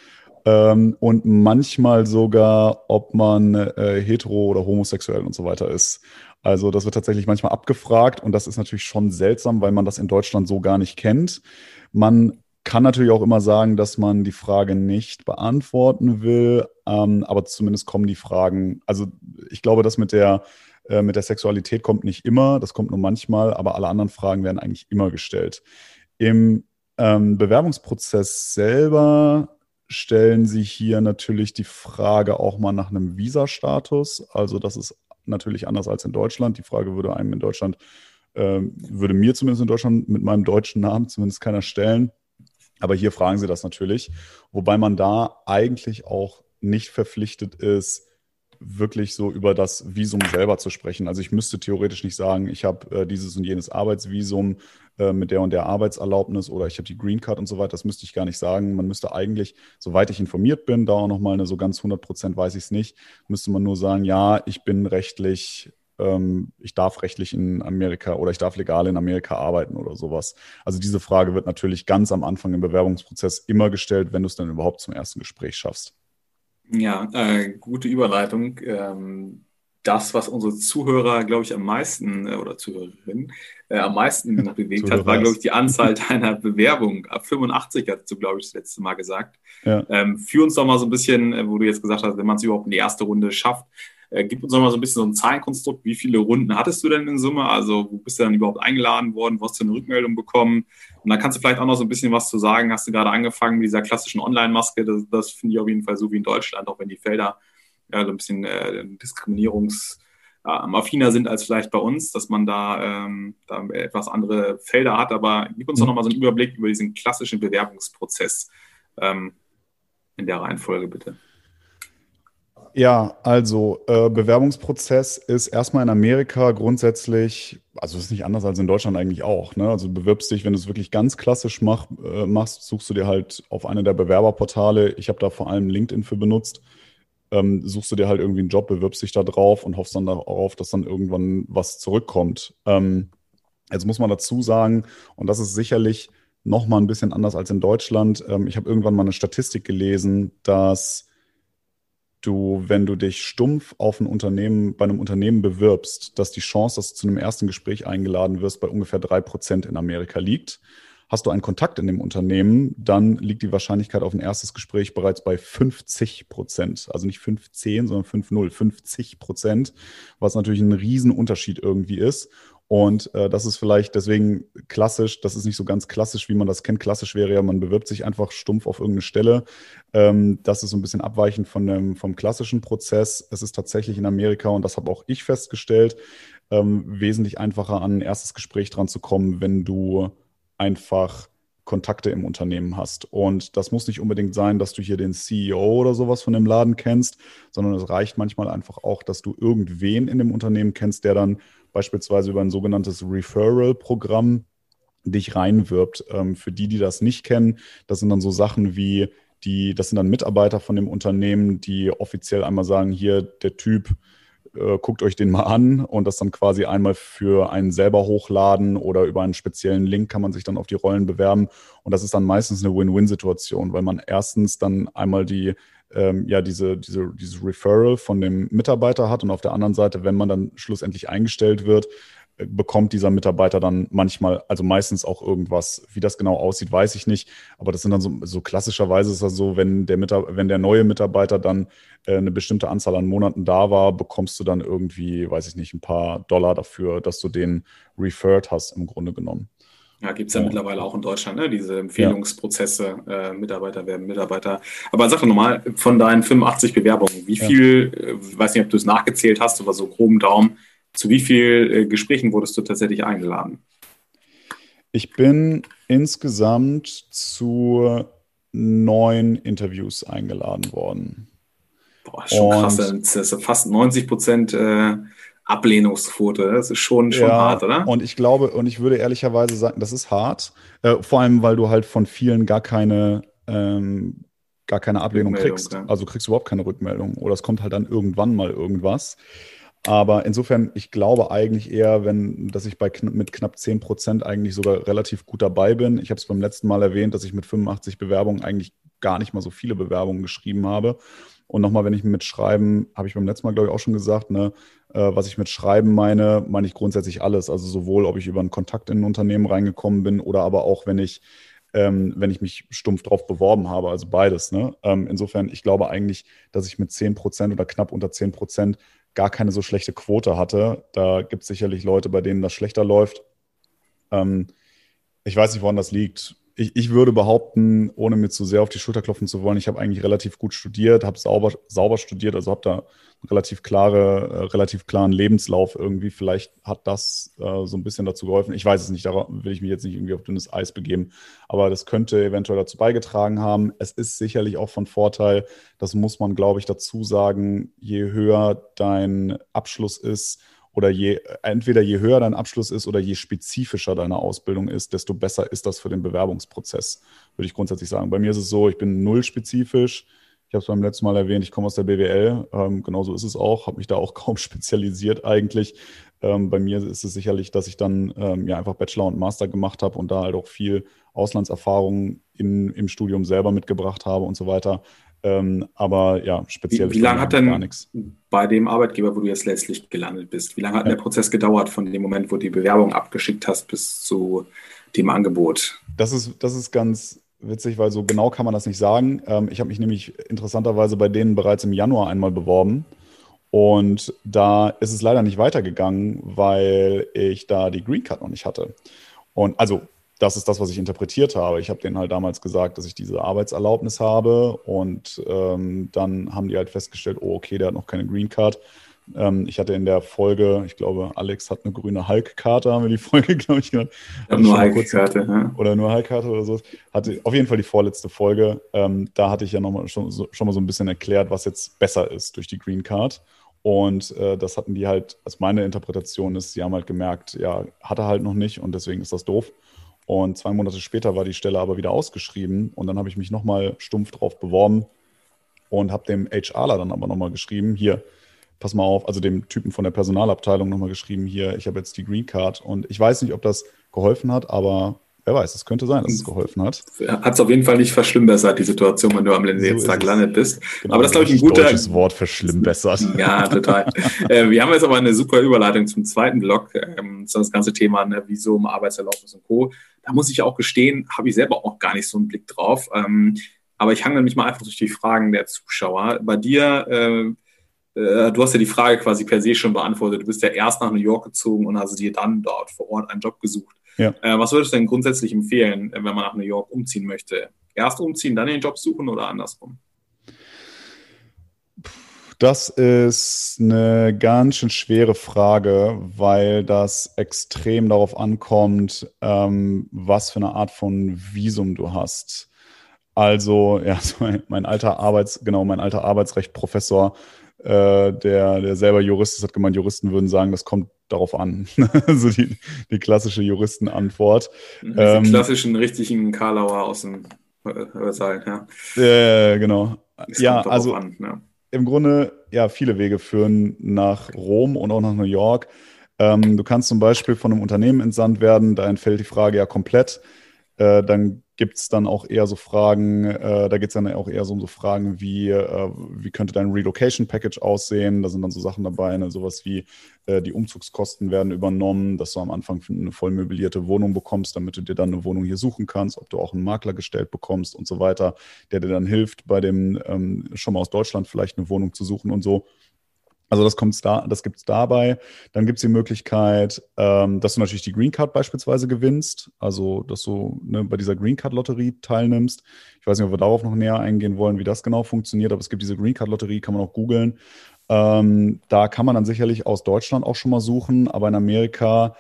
ähm, und manchmal sogar, ob man äh, hetero oder homosexuell und so weiter ist. Also das wird tatsächlich manchmal abgefragt und das ist natürlich schon seltsam, weil man das in Deutschland so gar nicht kennt. Man kann natürlich auch immer sagen, dass man die Frage nicht beantworten will, ähm, aber zumindest kommen die Fragen. Also ich glaube, das mit der, äh, mit der Sexualität kommt nicht immer, das kommt nur manchmal, aber alle anderen Fragen werden eigentlich immer gestellt. Im ähm, Bewerbungsprozess selber stellen Sie hier natürlich die Frage auch mal nach einem Visa-Status. Also das ist natürlich anders als in Deutschland. Die Frage würde einem in Deutschland, äh, würde mir zumindest in Deutschland mit meinem deutschen Namen zumindest keiner stellen. Aber hier fragen sie das natürlich, wobei man da eigentlich auch nicht verpflichtet ist, wirklich so über das Visum selber zu sprechen. Also ich müsste theoretisch nicht sagen, ich habe äh, dieses und jenes Arbeitsvisum äh, mit der und der Arbeitserlaubnis oder ich habe die Green Card und so weiter. Das müsste ich gar nicht sagen. Man müsste eigentlich, soweit ich informiert bin, da auch nochmal eine so ganz 100 Prozent weiß ich es nicht, müsste man nur sagen, ja, ich bin rechtlich ähm, ich darf rechtlich in Amerika oder ich darf legal in Amerika arbeiten oder sowas. Also diese Frage wird natürlich ganz am Anfang im Bewerbungsprozess immer gestellt, wenn du es dann überhaupt zum ersten Gespräch schaffst. Ja, äh, gute Überleitung. Ähm, das, was unsere Zuhörer, glaube ich, am meisten äh, oder Zuhörerinnen äh, am meisten *laughs* bewegt hat, war, glaube ich, die Anzahl *laughs* deiner Bewerbungen. Ab 85 hast du, glaube ich, das letzte Mal gesagt. Ja. Ähm, führ uns doch mal so ein bisschen, äh, wo du jetzt gesagt hast, wenn man es überhaupt in die erste Runde schafft, äh, gib uns noch mal so ein bisschen so ein Zahlenkonstrukt. Wie viele Runden hattest du denn in Summe? Also, wo bist du dann überhaupt eingeladen worden? Wo hast du eine Rückmeldung bekommen? Und dann kannst du vielleicht auch noch so ein bisschen was zu sagen. Hast du gerade angefangen mit dieser klassischen Online-Maske? Das, das finde ich auf jeden Fall so wie in Deutschland, auch wenn die Felder ja, so ein bisschen äh, Diskriminierungs- äh, affiner sind als vielleicht bei uns, dass man da, ähm, da etwas andere Felder hat. Aber gib uns doch nochmal so einen Überblick über diesen klassischen Bewerbungsprozess ähm, in der Reihenfolge, bitte. Ja, also äh, Bewerbungsprozess ist erstmal in Amerika grundsätzlich, also ist nicht anders als in Deutschland eigentlich auch. Ne? Also du bewirbst dich, wenn du es wirklich ganz klassisch mach, äh, machst, suchst du dir halt auf eine der Bewerberportale, ich habe da vor allem LinkedIn für benutzt, ähm, suchst du dir halt irgendwie einen Job, bewirbst dich da drauf und hoffst dann darauf, dass dann irgendwann was zurückkommt. Ähm, jetzt muss man dazu sagen, und das ist sicherlich nochmal ein bisschen anders als in Deutschland, ähm, ich habe irgendwann mal eine Statistik gelesen, dass du, wenn du dich stumpf auf ein Unternehmen, bei einem Unternehmen bewirbst, dass die Chance, dass du zu einem ersten Gespräch eingeladen wirst, bei ungefähr drei Prozent in Amerika liegt. Hast du einen Kontakt in dem Unternehmen, dann liegt die Wahrscheinlichkeit auf ein erstes Gespräch bereits bei 50 Prozent. Also nicht 15, sondern 5,0, 50 Prozent, was natürlich ein Riesenunterschied irgendwie ist. Und äh, das ist vielleicht deswegen klassisch, das ist nicht so ganz klassisch, wie man das kennt. Klassisch wäre ja, man bewirbt sich einfach stumpf auf irgendeine Stelle. Ähm, das ist so ein bisschen abweichend von dem, vom klassischen Prozess. Es ist tatsächlich in Amerika, und das habe auch ich festgestellt, ähm, wesentlich einfacher an ein erstes Gespräch dran zu kommen, wenn du einfach Kontakte im Unternehmen hast. Und das muss nicht unbedingt sein, dass du hier den CEO oder sowas von dem Laden kennst, sondern es reicht manchmal einfach auch, dass du irgendwen in dem Unternehmen kennst, der dann beispielsweise über ein sogenanntes Referral-Programm dich reinwirbt. Ähm, für die, die das nicht kennen, das sind dann so Sachen wie die, das sind dann Mitarbeiter von dem Unternehmen, die offiziell einmal sagen, hier der Typ, äh, guckt euch den mal an und das dann quasi einmal für einen selber hochladen oder über einen speziellen Link kann man sich dann auf die Rollen bewerben. Und das ist dann meistens eine Win-Win-Situation, weil man erstens dann einmal die ähm, ja diese, diese, dieses Referral von dem Mitarbeiter hat und auf der anderen Seite, wenn man dann schlussendlich eingestellt wird, äh, bekommt dieser Mitarbeiter dann manchmal, also meistens auch irgendwas. Wie das genau aussieht, weiß ich nicht. Aber das sind dann so, so klassischerweise ist das so, wenn der, wenn der neue Mitarbeiter dann äh, eine bestimmte Anzahl an Monaten da war, bekommst du dann irgendwie, weiß ich nicht, ein paar Dollar dafür, dass du den referred hast im Grunde genommen. Ja, gibt es ja, ja, mittlerweile auch in Deutschland, ne? diese Empfehlungsprozesse, ja. äh, Mitarbeiter werden Mitarbeiter. Aber sag doch nochmal, von deinen 85 Bewerbungen, wie viel, äh, weiß nicht, ob du es nachgezählt hast, aber so groben Daumen, zu wie vielen äh, Gesprächen wurdest du tatsächlich eingeladen? Ich bin insgesamt zu neun Interviews eingeladen worden. Boah, schon Und, krass, das ist fast 90 Prozent äh, Ablehnungsquote. Das ist schon, schon ja, hart, oder? Und ich glaube, und ich würde ehrlicherweise sagen, das ist hart. Äh, vor allem, weil du halt von vielen gar keine, ähm, gar keine Ablehnung kriegst. Ja. Also kriegst du überhaupt keine Rückmeldung. Oder es kommt halt dann irgendwann mal irgendwas. Aber insofern, ich glaube eigentlich eher, wenn, dass ich bei kn mit knapp 10 Prozent eigentlich sogar relativ gut dabei bin. Ich habe es beim letzten Mal erwähnt, dass ich mit 85 Bewerbungen eigentlich gar nicht mal so viele Bewerbungen geschrieben habe. Und nochmal, wenn ich mit Schreiben, habe ich beim letzten Mal, glaube ich, auch schon gesagt, ne, was ich mit Schreiben meine, meine ich grundsätzlich alles. Also sowohl, ob ich über einen Kontakt in ein Unternehmen reingekommen bin oder aber auch, wenn ich, ähm, wenn ich mich stumpf drauf beworben habe, also beides. Ne? Ähm, insofern, ich glaube eigentlich, dass ich mit 10 Prozent oder knapp unter 10 Prozent gar keine so schlechte Quote hatte. Da gibt es sicherlich Leute, bei denen das schlechter läuft. Ähm, ich weiß nicht, woran das liegt ich, ich würde behaupten, ohne mir zu sehr auf die Schulter klopfen zu wollen, ich habe eigentlich relativ gut studiert, habe sauber, sauber studiert, also habe da einen relativ klare, äh, relativ klaren Lebenslauf irgendwie. Vielleicht hat das äh, so ein bisschen dazu geholfen. Ich weiß es nicht, da will ich mich jetzt nicht irgendwie auf dünnes Eis begeben, aber das könnte eventuell dazu beigetragen haben. Es ist sicherlich auch von Vorteil, das muss man, glaube ich, dazu sagen, je höher dein Abschluss ist, oder je, entweder je höher dein Abschluss ist oder je spezifischer deine Ausbildung ist, desto besser ist das für den Bewerbungsprozess, würde ich grundsätzlich sagen. Bei mir ist es so, ich bin null spezifisch. Ich habe es beim letzten Mal erwähnt, ich komme aus der BWL. Ähm, genauso ist es auch, habe mich da auch *laughs* kaum spezialisiert eigentlich. Ähm, bei mir ist es sicherlich, dass ich dann ähm, ja einfach Bachelor und Master gemacht habe und da halt auch viel Auslandserfahrung in, im Studium selber mitgebracht habe und so weiter. Ähm, aber ja, speziell. Wie, wie lange hat denn bei dem Arbeitgeber, wo du jetzt letztlich gelandet bist, wie lange hat ja. der Prozess gedauert von dem Moment, wo du die Bewerbung abgeschickt hast, bis zu dem Angebot? Das ist, das ist ganz witzig, weil so genau kann man das nicht sagen. Ähm, ich habe mich nämlich interessanterweise bei denen bereits im Januar einmal beworben. Und da ist es leider nicht weitergegangen, weil ich da die Green Card noch nicht hatte. Und also das ist das, was ich interpretiert habe. Ich habe denen halt damals gesagt, dass ich diese Arbeitserlaubnis habe und ähm, dann haben die halt festgestellt, oh, okay, der hat noch keine Green Card. Ähm, ich hatte in der Folge, ich glaube, Alex hat eine grüne Hulk-Karte, haben wir die *laughs* Folge, glaube ich, genannt. Ja, nur Hulk-Karte, ja. Oder nur Hulk-Karte oder so. Hatte auf jeden Fall die vorletzte Folge. Ähm, da hatte ich ja noch mal, schon, so, schon mal so ein bisschen erklärt, was jetzt besser ist durch die Green Card. Und äh, das hatten die halt, als meine Interpretation ist, sie haben halt gemerkt, ja, hat er halt noch nicht und deswegen ist das doof. Und zwei Monate später war die Stelle aber wieder ausgeschrieben und dann habe ich mich nochmal stumpf drauf beworben und habe dem HRler dann aber nochmal geschrieben, hier, pass mal auf, also dem Typen von der Personalabteilung nochmal geschrieben, hier, ich habe jetzt die Green Card und ich weiß nicht, ob das geholfen hat, aber Wer weiß, es könnte sein, dass es geholfen hat. Hat es auf jeden Fall nicht verschlimmbessert, die Situation, wenn du am Lensee-Tag so gelandet bist. Genau, aber das ist, glaube ich, ein guter. deutsches Wort verschlimmbessert. *laughs* Ja, total. äh, wir haben jetzt aber eine super Überleitung zum zweiten Block, ähm, das ganze Thema ne, Visum, Arbeitserlaubnis und Co. Da muss ich auch gestehen, habe ich selber auch gar nicht so einen Blick drauf. Ähm, aber ich hange mich mal einfach durch die Fragen der Zuschauer. Bei dir, äh, äh, du hast ja die Frage quasi per se schon beantwortet. Du bist ja erst nach New York gezogen und hast dir dann dort vor Ort einen Job gesucht. Ja. Äh, was würdest du denn grundsätzlich empfehlen, wenn man nach New York umziehen möchte? Erst umziehen, dann den Job suchen oder andersrum? Das ist eine ganz schön schwere Frage, weil das extrem darauf ankommt, ähm, was für eine Art von Visum du hast. Also, ja, *laughs* mein alter Arbeits, genau, mein alter Arbeitsrechtprofessor, äh, der, der selber Jurist ist, hat gemeint, Juristen würden sagen, das kommt darauf an. *laughs* also die, die klassische Juristenantwort. Die ähm, klassischen richtigen Karlauer aus dem Hörsaal, ja. Äh, genau. Das ja, also. An, ja im Grunde ja viele Wege führen nach Rom und auch nach New York. Ähm, du kannst zum Beispiel von einem Unternehmen entsandt werden, da entfällt die Frage ja komplett. Äh, dann gibt es dann auch eher so Fragen, äh, da geht es dann auch eher so um so Fragen wie, äh, wie könnte dein Relocation Package aussehen? Da sind dann so Sachen dabei, ne? sowas wie äh, die Umzugskosten werden übernommen, dass du am Anfang eine voll möblierte Wohnung bekommst, damit du dir dann eine Wohnung hier suchen kannst, ob du auch einen Makler gestellt bekommst und so weiter, der dir dann hilft, bei dem ähm, schon mal aus Deutschland vielleicht eine Wohnung zu suchen und so. Also das kommt da, das gibt's dabei. Dann gibt's die Möglichkeit, ähm, dass du natürlich die Green Card beispielsweise gewinnst, also dass du ne, bei dieser Green Card Lotterie teilnimmst. Ich weiß nicht, ob wir darauf noch näher eingehen wollen, wie das genau funktioniert, aber es gibt diese Green Card Lotterie, kann man auch googeln. Ähm, da kann man dann sicherlich aus Deutschland auch schon mal suchen, aber in Amerika,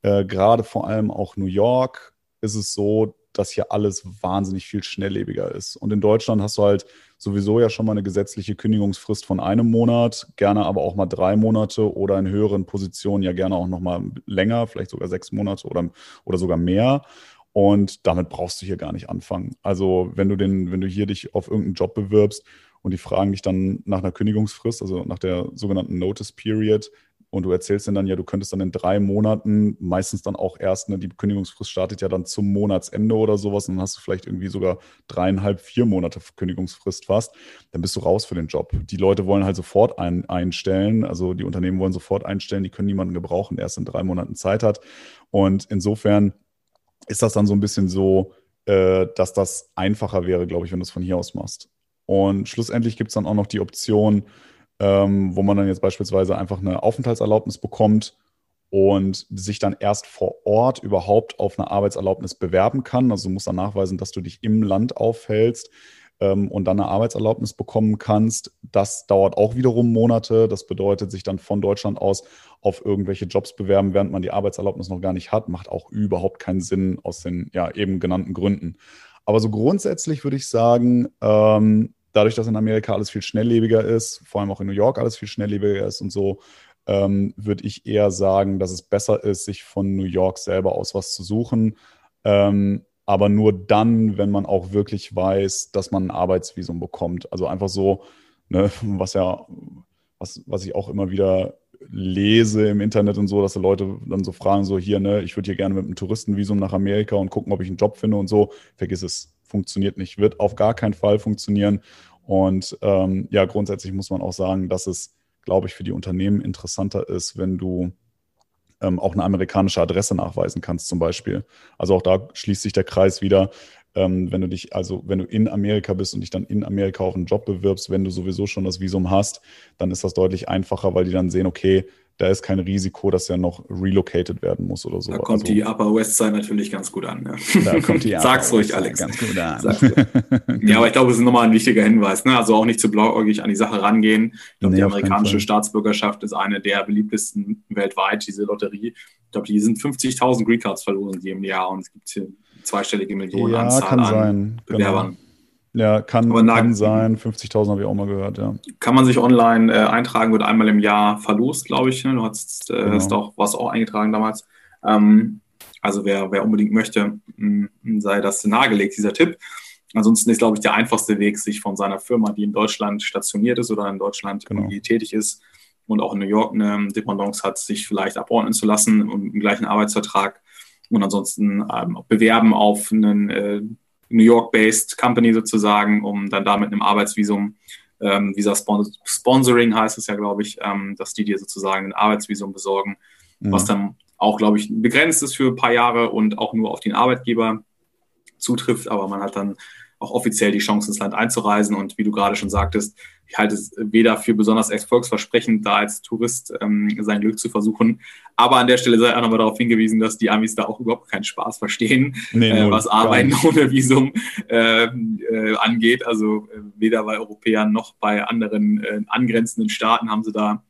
äh, gerade vor allem auch New York, ist es so, dass hier alles wahnsinnig viel schnelllebiger ist. Und in Deutschland hast du halt sowieso ja schon mal eine gesetzliche Kündigungsfrist von einem Monat, gerne aber auch mal drei Monate oder in höheren Positionen ja gerne auch noch mal länger, vielleicht sogar sechs Monate oder, oder sogar mehr. Und damit brauchst du hier gar nicht anfangen. Also wenn du den, wenn du hier dich auf irgendeinen Job bewirbst und die fragen dich dann nach einer Kündigungsfrist, also nach der sogenannten Notice Period, und du erzählst denen dann ja, du könntest dann in drei Monaten, meistens dann auch erst, ne, die Kündigungsfrist startet ja dann zum Monatsende oder sowas, und dann hast du vielleicht irgendwie sogar dreieinhalb, vier Monate Kündigungsfrist fast, dann bist du raus für den Job. Die Leute wollen halt sofort ein, einstellen, also die Unternehmen wollen sofort einstellen, die können niemanden gebrauchen, der erst in drei Monaten Zeit hat. Und insofern ist das dann so ein bisschen so, äh, dass das einfacher wäre, glaube ich, wenn du es von hier aus machst. Und schlussendlich gibt es dann auch noch die Option, ähm, wo man dann jetzt beispielsweise einfach eine Aufenthaltserlaubnis bekommt und sich dann erst vor Ort überhaupt auf eine Arbeitserlaubnis bewerben kann. Also du musst dann nachweisen, dass du dich im Land aufhältst ähm, und dann eine Arbeitserlaubnis bekommen kannst. Das dauert auch wiederum Monate. Das bedeutet, sich dann von Deutschland aus auf irgendwelche Jobs bewerben, während man die Arbeitserlaubnis noch gar nicht hat, macht auch überhaupt keinen Sinn aus den ja eben genannten Gründen. Aber so grundsätzlich würde ich sagen, ähm, dadurch, dass in Amerika alles viel schnelllebiger ist, vor allem auch in New York alles viel schnelllebiger ist und so, ähm, würde ich eher sagen, dass es besser ist, sich von New York selber aus was zu suchen. Ähm, aber nur dann, wenn man auch wirklich weiß, dass man ein Arbeitsvisum bekommt. Also einfach so, ne, *laughs* was ja, was, was ich auch immer wieder lese im Internet und so, dass die Leute dann so fragen, so hier, ne, ich würde hier gerne mit einem Touristenvisum nach Amerika und gucken, ob ich einen Job finde und so. Vergiss es funktioniert nicht, wird auf gar keinen Fall funktionieren. Und ähm, ja, grundsätzlich muss man auch sagen, dass es, glaube ich, für die Unternehmen interessanter ist, wenn du ähm, auch eine amerikanische Adresse nachweisen kannst, zum Beispiel. Also auch da schließt sich der Kreis wieder. Ähm, wenn du dich, also wenn du in Amerika bist und dich dann in Amerika auf einen Job bewirbst, wenn du sowieso schon das Visum hast, dann ist das deutlich einfacher, weil die dann sehen, okay, da ist kein Risiko, dass er noch relocated werden muss oder so. Da kommt also, die Upper West Side natürlich ganz gut an. Ja. Da kommt die *laughs* Sag's ruhig, Alex. Ganz gut an. *laughs* ja, aber ich glaube, es ist nochmal ein wichtiger Hinweis. Ne? Also auch nicht zu blauäugig an die Sache rangehen. Ich glaube, nee, die amerikanische Staatsbürgerschaft ist eine der beliebtesten weltweit, diese Lotterie. Ich glaube, die sind 50.000 Green Cards verloren in jedem Jahr und es gibt hier zweistellige Millionenanzahl ja, an sein. Bewerbern. Genau. Ja, kann, kann sein. 50.000 habe ich auch mal gehört, ja. Kann man sich online äh, eintragen, wird einmal im Jahr verlost, glaube ich. Ne? Du hast, äh, genau. hast auch, warst auch eingetragen damals. Ähm, also wer, wer unbedingt möchte, mh, sei das nahegelegt, dieser Tipp. Ansonsten ist, glaube ich, der einfachste Weg, sich von seiner Firma, die in Deutschland stationiert ist oder in Deutschland genau. tätig ist und auch in New York eine Dependance hat, sich vielleicht abordnen zu lassen und einen gleichen Arbeitsvertrag und ansonsten ähm, bewerben auf einen äh, New York-based Company sozusagen, um dann da mit einem Arbeitsvisum, ähm, Visa Sponsoring heißt es ja, glaube ich, ähm, dass die dir sozusagen ein Arbeitsvisum besorgen, mhm. was dann auch, glaube ich, begrenzt ist für ein paar Jahre und auch nur auf den Arbeitgeber zutrifft, aber man hat dann auch offiziell die Chance, ins Land einzureisen. Und wie du gerade schon sagtest, ich halte es weder für besonders erfolgsversprechend, da als Tourist ähm, sein Glück zu versuchen. Aber an der Stelle sei auch nochmal darauf hingewiesen, dass die Amis da auch überhaupt keinen Spaß verstehen, nee, äh, was Arbeiten ohne Visum äh, äh, angeht. Also äh, weder bei Europäern noch bei anderen äh, angrenzenden Staaten haben sie da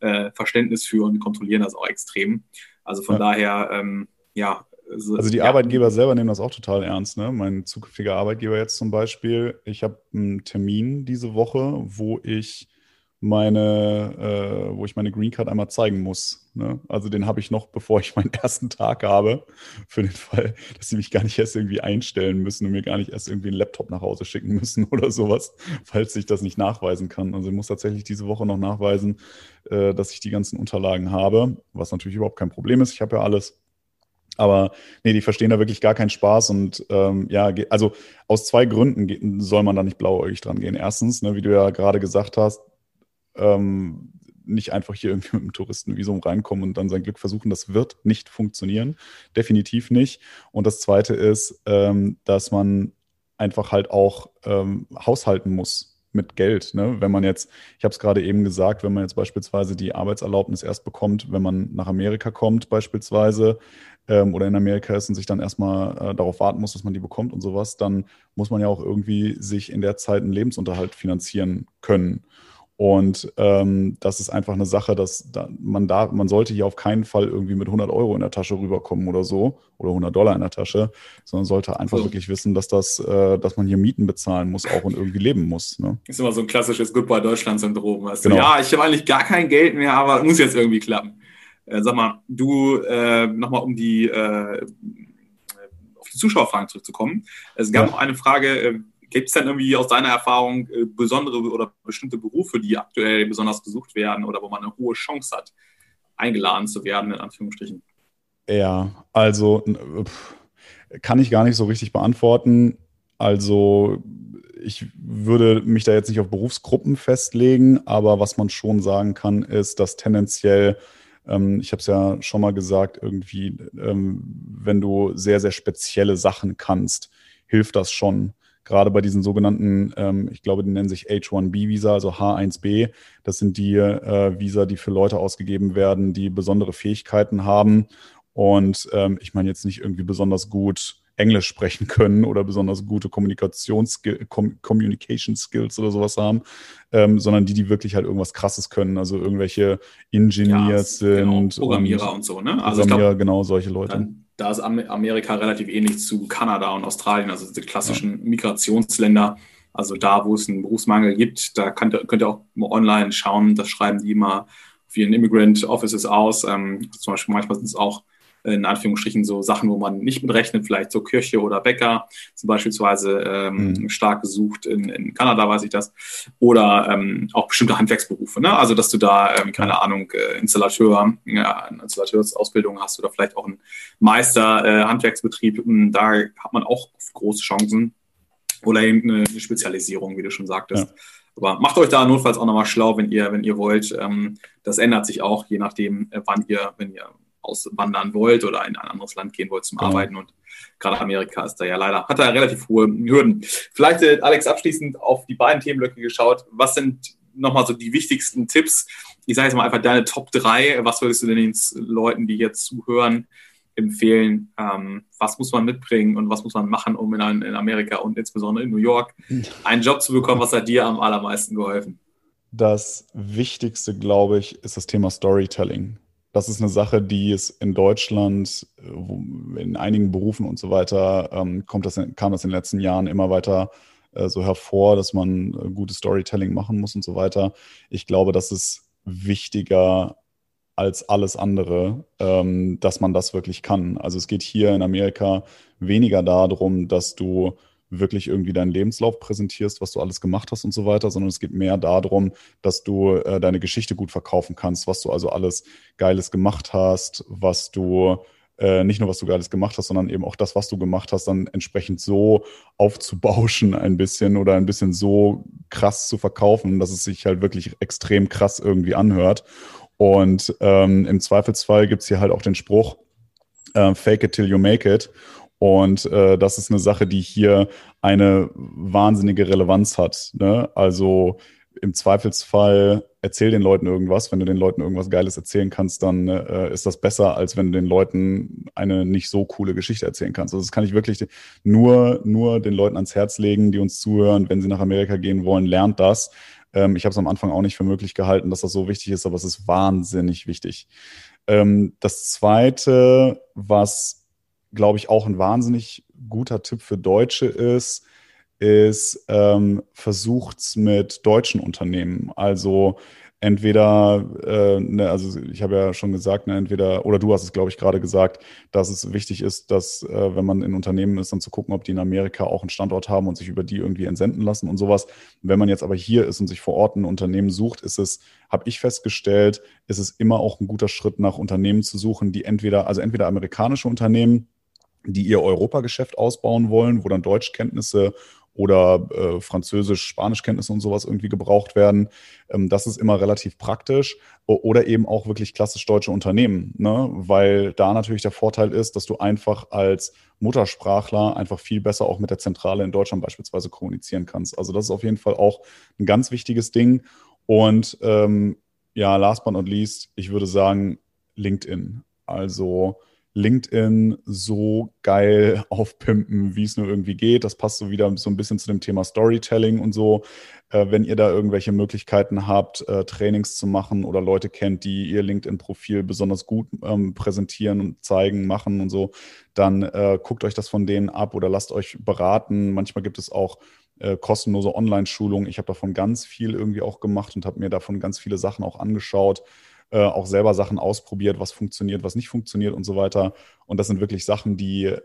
äh, Verständnis für und kontrollieren das auch extrem. Also von ja. daher, ähm, ja, also, also die ja. Arbeitgeber selber nehmen das auch total ernst. Ne? Mein zukünftiger Arbeitgeber jetzt zum Beispiel, ich habe einen Termin diese Woche, wo ich meine, äh, wo ich meine Green Card einmal zeigen muss. Ne? Also den habe ich noch, *laughs* bevor ich meinen ersten Tag habe, für den Fall, dass sie mich gar nicht erst irgendwie einstellen müssen und mir gar nicht erst irgendwie einen Laptop nach Hause schicken müssen *laughs* oder sowas, falls ich das nicht nachweisen kann. Also ich muss tatsächlich diese Woche noch nachweisen, äh, dass ich die ganzen Unterlagen habe, was natürlich überhaupt kein Problem ist. Ich habe ja alles. Aber nee, die verstehen da wirklich gar keinen Spaß und ähm, ja, also aus zwei Gründen soll man da nicht blauäugig dran gehen. Erstens, ne, wie du ja gerade gesagt hast, ähm, nicht einfach hier irgendwie mit einem Touristenvisum reinkommen und dann sein Glück versuchen. Das wird nicht funktionieren. Definitiv nicht. Und das zweite ist, ähm, dass man einfach halt auch ähm, haushalten muss mit Geld. Ne? Wenn man jetzt, ich habe es gerade eben gesagt, wenn man jetzt beispielsweise die Arbeitserlaubnis erst bekommt, wenn man nach Amerika kommt beispielsweise ähm, oder in Amerika ist und sich dann erstmal äh, darauf warten muss, dass man die bekommt und sowas, dann muss man ja auch irgendwie sich in der Zeit einen Lebensunterhalt finanzieren können. Und ähm, das ist einfach eine Sache, dass da, man da, man sollte hier auf keinen Fall irgendwie mit 100 Euro in der Tasche rüberkommen oder so oder 100 Dollar in der Tasche, sondern sollte einfach so. wirklich wissen, dass das, äh, dass man hier Mieten bezahlen muss auch und irgendwie leben muss. Ne? Ist immer so ein klassisches Goodbye Deutschland Syndrom. Weißt genau. Ja, ich habe eigentlich gar kein Geld mehr, aber muss jetzt irgendwie klappen. Äh, sag mal, du äh, nochmal um die äh, auf die Zuschauerfragen zurückzukommen. Es gab ja. noch eine Frage äh, Gibt es denn irgendwie aus deiner Erfahrung äh, besondere oder bestimmte Berufe, die aktuell besonders gesucht werden oder wo man eine hohe Chance hat, eingeladen zu werden, in Anführungsstrichen? Ja, also kann ich gar nicht so richtig beantworten. Also ich würde mich da jetzt nicht auf Berufsgruppen festlegen, aber was man schon sagen kann, ist, dass tendenziell, ähm, ich habe es ja schon mal gesagt, irgendwie, ähm, wenn du sehr, sehr spezielle Sachen kannst, hilft das schon gerade bei diesen sogenannten, ähm, ich glaube, die nennen sich H1B-Visa, also H1B. Das sind die äh, Visa, die für Leute ausgegeben werden, die besondere Fähigkeiten haben. Und ähm, ich meine jetzt nicht irgendwie besonders gut Englisch sprechen können oder besonders gute Kommunikations Communication Skills oder sowas haben, ähm, sondern die, die wirklich halt irgendwas Krasses können, also irgendwelche Engineers ja, genau, sind. Programmierer und, und so, ne? Also Programmierer, glaub, genau, solche Leute. Dann da ist Amerika relativ ähnlich zu Kanada und Australien, also die klassischen Migrationsländer. Also da, wo es einen Berufsmangel gibt, da könnt ihr, könnt ihr auch online schauen. Das schreiben die immer ihren Immigrant Offices aus. Ähm, zum Beispiel manchmal sind es auch in Anführungsstrichen so Sachen, wo man nicht mitrechnet, vielleicht so Kirche oder Bäcker, zum beispielsweise ähm, mhm. stark gesucht in, in Kanada, weiß ich das, oder ähm, auch bestimmte Handwerksberufe, ne? also dass du da, ähm, keine Ahnung, äh, Installateur, ja, eine Installateursausbildung hast oder vielleicht auch einen Meister äh, Handwerksbetrieb, hm, da hat man auch große Chancen oder eben eine, eine Spezialisierung, wie du schon sagtest. Ja. Aber macht euch da notfalls auch nochmal schlau, wenn ihr, wenn ihr wollt. Ähm, das ändert sich auch, je nachdem, äh, wann ihr, wenn ihr auswandern wollt oder in ein anderes Land gehen wollt zum genau. Arbeiten. Und gerade Amerika ist da ja leider, hat da relativ hohe Hürden. Vielleicht, äh, Alex, abschließend auf die beiden Themenblöcke geschaut. Was sind nochmal so die wichtigsten Tipps? Ich sage jetzt mal einfach deine Top 3. Was würdest du denn den Leuten, die jetzt zuhören, empfehlen? Ähm, was muss man mitbringen und was muss man machen, um in, in Amerika und insbesondere in New York *laughs* einen Job zu bekommen? Was hat dir am allermeisten geholfen? Das Wichtigste, glaube ich, ist das Thema Storytelling das ist eine Sache, die es in Deutschland, äh, in einigen Berufen und so weiter, ähm, kommt das, kam das in den letzten Jahren immer weiter äh, so hervor, dass man äh, gutes Storytelling machen muss und so weiter. Ich glaube, das ist wichtiger als alles andere, ähm, dass man das wirklich kann. Also es geht hier in Amerika weniger darum, dass du wirklich irgendwie deinen Lebenslauf präsentierst, was du alles gemacht hast und so weiter, sondern es geht mehr darum, dass du äh, deine Geschichte gut verkaufen kannst, was du also alles Geiles gemacht hast, was du äh, nicht nur was du Geiles gemacht hast, sondern eben auch das, was du gemacht hast, dann entsprechend so aufzubauschen ein bisschen oder ein bisschen so krass zu verkaufen, dass es sich halt wirklich extrem krass irgendwie anhört. Und ähm, im Zweifelsfall gibt es hier halt auch den Spruch, Äh, fake it till you make it. Und äh, das ist eine Sache, die hier eine wahnsinnige Relevanz hat. Ne? Also im Zweifelsfall erzähl den Leuten irgendwas. Wenn du den Leuten irgendwas Geiles erzählen kannst, dann äh, ist das besser, als wenn du den Leuten eine nicht so coole Geschichte erzählen kannst. Also das kann ich wirklich nur, nur den Leuten ans Herz legen, die uns zuhören. Wenn sie nach Amerika gehen wollen, lernt das. Ähm, ich habe es am Anfang auch nicht für möglich gehalten, dass das so wichtig ist, aber es ist wahnsinnig wichtig. Ähm, das Zweite, was, glaube ich, auch ein wahnsinnig guter Tipp für Deutsche ist, ist, ähm, versucht's mit deutschen Unternehmen. Also entweder, äh, ne, also ich habe ja schon gesagt, ne, entweder, oder du hast es, glaube ich, gerade gesagt, dass es wichtig ist, dass, äh, wenn man in Unternehmen ist, dann zu gucken, ob die in Amerika auch einen Standort haben und sich über die irgendwie entsenden lassen und sowas. Wenn man jetzt aber hier ist und sich vor Ort ein Unternehmen sucht, ist es, habe ich festgestellt, ist es immer auch ein guter Schritt nach Unternehmen zu suchen, die entweder, also entweder amerikanische Unternehmen, die ihr Europageschäft ausbauen wollen, wo dann Deutschkenntnisse oder äh, Französisch, Spanischkenntnisse und sowas irgendwie gebraucht werden. Ähm, das ist immer relativ praktisch. Oder eben auch wirklich klassisch deutsche Unternehmen, ne? weil da natürlich der Vorteil ist, dass du einfach als Muttersprachler einfach viel besser auch mit der Zentrale in Deutschland beispielsweise kommunizieren kannst. Also das ist auf jeden Fall auch ein ganz wichtiges Ding. Und ähm, ja, last but not least, ich würde sagen, LinkedIn. Also LinkedIn so geil *laughs* aufpimpen, wie es nur irgendwie geht. Das passt so wieder so ein bisschen zu dem Thema Storytelling und so. Äh, wenn ihr da irgendwelche Möglichkeiten habt, äh, Trainings zu machen oder Leute kennt, die ihr LinkedIn-Profil besonders gut ähm, präsentieren und zeigen, machen und so, dann äh, guckt euch das von denen ab oder lasst euch beraten. Manchmal gibt es auch äh, kostenlose Online-Schulungen. Ich habe davon ganz viel irgendwie auch gemacht und habe mir davon ganz viele Sachen auch angeschaut äh, auch selber Sachen ausprobiert, was funktioniert, was nicht funktioniert und so weiter. Und das sind wirklich Sachen, die, äh,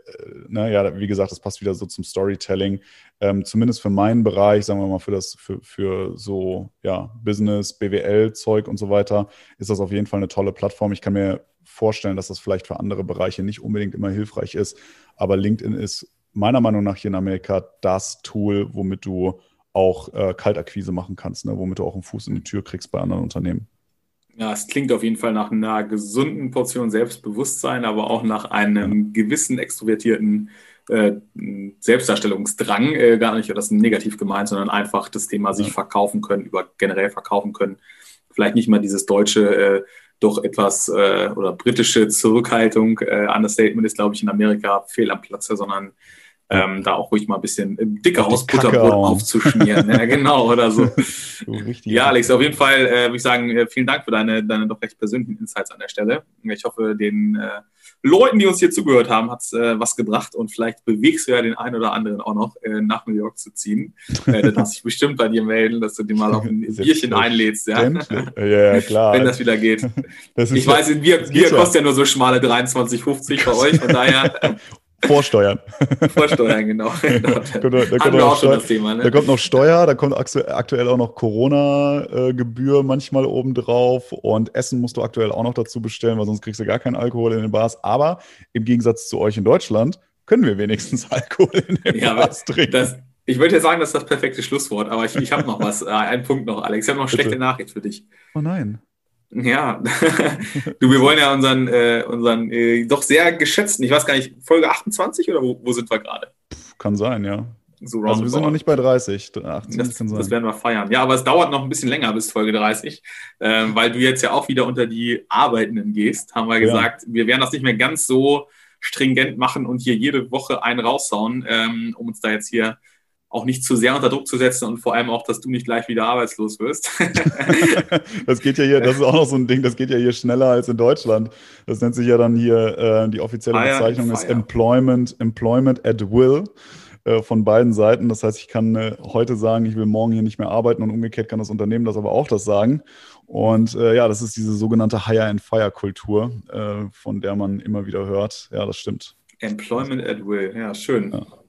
ne, ja, wie gesagt, das passt wieder so zum Storytelling. Ähm, zumindest für meinen Bereich, sagen wir mal, für das, für, für so, ja, Business, BWL-Zeug und so weiter, ist das auf jeden Fall eine tolle Plattform. Ich kann mir vorstellen, dass das vielleicht für andere Bereiche nicht unbedingt immer hilfreich ist. Aber LinkedIn ist meiner Meinung nach hier in Amerika das Tool, womit du auch äh, Kaltakquise machen kannst, ne? womit du auch einen Fuß in die Tür kriegst bei anderen Unternehmen. Ja, es klingt auf jeden Fall nach einer gesunden Portion Selbstbewusstsein, aber auch nach einem gewissen extrovertierten äh, Selbstdarstellungsdrang. Äh, gar nicht das negativ gemeint, sondern einfach das Thema sich verkaufen können, über generell verkaufen können. Vielleicht nicht mal dieses deutsche, äh, doch etwas äh, oder britische Zurückhaltung. Äh, Understatement ist, glaube ich, in Amerika fehl am Platze, sondern ähm, da auch ruhig mal ein bisschen äh, dicker aus Butterbrot aufzuschmieren. ja, genau, oder so. *laughs* ja, Alex, auf jeden Fall äh, würde ich sagen, äh, vielen Dank für deine, deine doch recht persönlichen Insights an der Stelle. Ich hoffe, den äh, Leuten, die uns hier zugehört haben, hat es äh, was gebracht und vielleicht bewegst du ja den einen oder anderen auch noch äh, nach New York zu ziehen. Äh, dann darf *laughs* sich bestimmt bei dir melden, dass du dir mal auf ein Bierchen einlädst. Ja? ja, klar. Wenn das wieder geht. Das ich weiß, Bier, Bier kostet ja nur so schmale 23,50 bei euch, von daher. *laughs* Vorsteuern. *laughs* Vorsteuern, genau. *laughs* da, kommt, da, kommt schon das Thema, ne? da kommt noch Steuer, da kommt aktuell auch noch Corona-Gebühr manchmal obendrauf und Essen musst du aktuell auch noch dazu bestellen, weil sonst kriegst du gar keinen Alkohol in den Bars. Aber im Gegensatz zu euch in Deutschland können wir wenigstens *laughs* Alkohol in den ja, Bars trinken. Das, ich würde ja sagen, das ist das perfekte Schlusswort, aber ich, ich habe noch was. Äh, einen Punkt noch, Alex. Ich habe noch eine schlechte Nachricht für dich. Oh nein. Ja, *laughs* du, wir wollen ja unseren, äh, unseren äh, doch sehr geschätzten, ich weiß gar nicht, Folge 28 oder wo, wo sind wir gerade? Kann sein, ja. So also wir sind noch nicht bei 30. 28 das, kann sein. das werden wir feiern. Ja, aber es dauert noch ein bisschen länger bis Folge 30, äh, weil du jetzt ja auch wieder unter die Arbeitenden gehst, haben wir gesagt, ja. wir werden das nicht mehr ganz so stringent machen und hier jede Woche einen raushauen, ähm, um uns da jetzt hier auch nicht zu sehr unter Druck zu setzen und vor allem auch, dass du nicht gleich wieder arbeitslos wirst. *laughs* das geht ja hier, das ist auch noch so ein Ding, das geht ja hier schneller als in Deutschland. Das nennt sich ja dann hier, äh, die offizielle Bezeichnung ist Employment, Employment at Will äh, von beiden Seiten. Das heißt, ich kann äh, heute sagen, ich will morgen hier nicht mehr arbeiten und umgekehrt kann das Unternehmen das aber auch das sagen. Und äh, ja, das ist diese sogenannte Hire-and-Fire-Kultur, äh, von der man immer wieder hört. Ja, das stimmt. Employment at Will, ja, schön. Ja.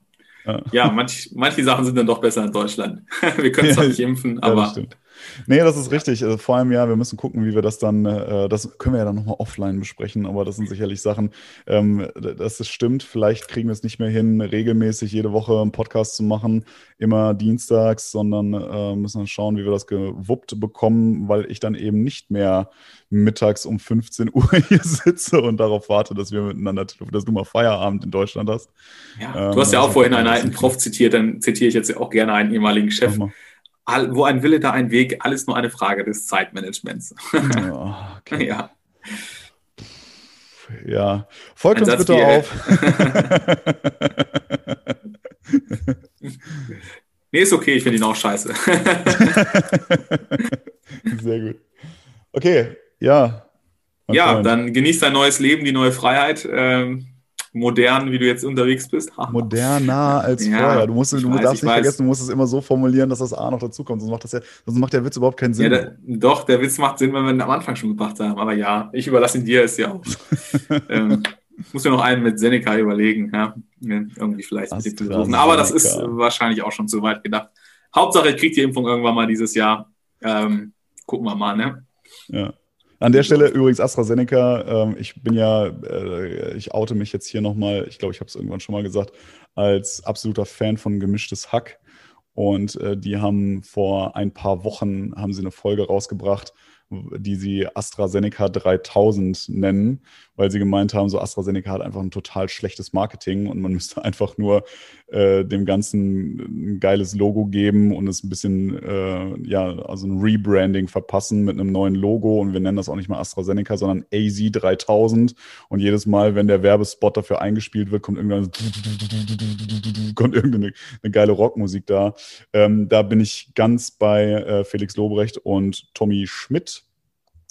Ja, manch, manche Sachen sind dann doch besser in Deutschland. *laughs* Wir können es ja, nicht impfen, aber Nee, das ist richtig. Also vor allem ja, wir müssen gucken, wie wir das dann, äh, das können wir ja dann nochmal offline besprechen, aber das sind sicherlich Sachen, ähm, das ist stimmt. Vielleicht kriegen wir es nicht mehr hin, regelmäßig jede Woche einen Podcast zu machen, immer dienstags, sondern äh, müssen dann schauen, wie wir das gewuppt bekommen, weil ich dann eben nicht mehr mittags um 15 Uhr *laughs* hier sitze und darauf warte, dass wir miteinander telefonieren, dass du mal Feierabend in Deutschland hast. Ja, ähm, du hast ja auch vorhin einen alten Prof zitiert, dann zitiere ich jetzt auch gerne einen ehemaligen Chef wo ein Wille, da ein Weg, alles nur eine Frage des Zeitmanagements. Oh, *laughs* okay. ja. Ja, folgt ein uns Satz bitte auf. *laughs* nee, ist okay, ich finde ihn auch scheiße. *laughs* Sehr gut. Okay, ja. Ja, Freund. dann genießt dein neues Leben, die neue Freiheit. Ähm, modern, wie du jetzt unterwegs bist. *laughs* Moderner als ja, vorher. Du, musst, du weiß, darfst nicht weiß. vergessen, du musst es immer so formulieren, dass das A noch dazukommt. Sonst macht, das ja, sonst macht der Witz überhaupt keinen Sinn. Ja, der, doch, der Witz macht Sinn, wenn wir ihn am Anfang schon gebracht haben. Aber ja, ich überlasse ihn dir, ist ja auch. *laughs* ähm, muss ja noch einen mit Seneca überlegen. Ja? Irgendwie vielleicht mit dem. Aber das ist wahrscheinlich auch schon zu weit gedacht. Hauptsache, ich kriege die Impfung irgendwann mal dieses Jahr. Ähm, gucken wir mal, ne? Ja. An der Stelle übrigens AstraZeneca, ähm, ich bin ja, äh, ich oute mich jetzt hier nochmal, ich glaube, ich habe es irgendwann schon mal gesagt, als absoluter Fan von gemischtes Hack. Und äh, die haben vor ein paar Wochen, haben sie eine Folge rausgebracht, die sie AstraZeneca 3000 nennen, weil sie gemeint haben, so AstraZeneca hat einfach ein total schlechtes Marketing und man *laughs* müsste einfach nur äh, dem Ganzen ein geiles Logo geben und es ein bisschen, äh, ja, also ein Rebranding verpassen mit einem neuen Logo und wir nennen das auch nicht mal AstraZeneca, sondern AZ 3000 und jedes Mal, wenn der Werbespot dafür eingespielt wird, kommt irgendwann *laughs* kommt irgendeine eine geile Rockmusik da. Ähm, da bin ich ganz bei äh, Felix Lobrecht und Tommy Schmidt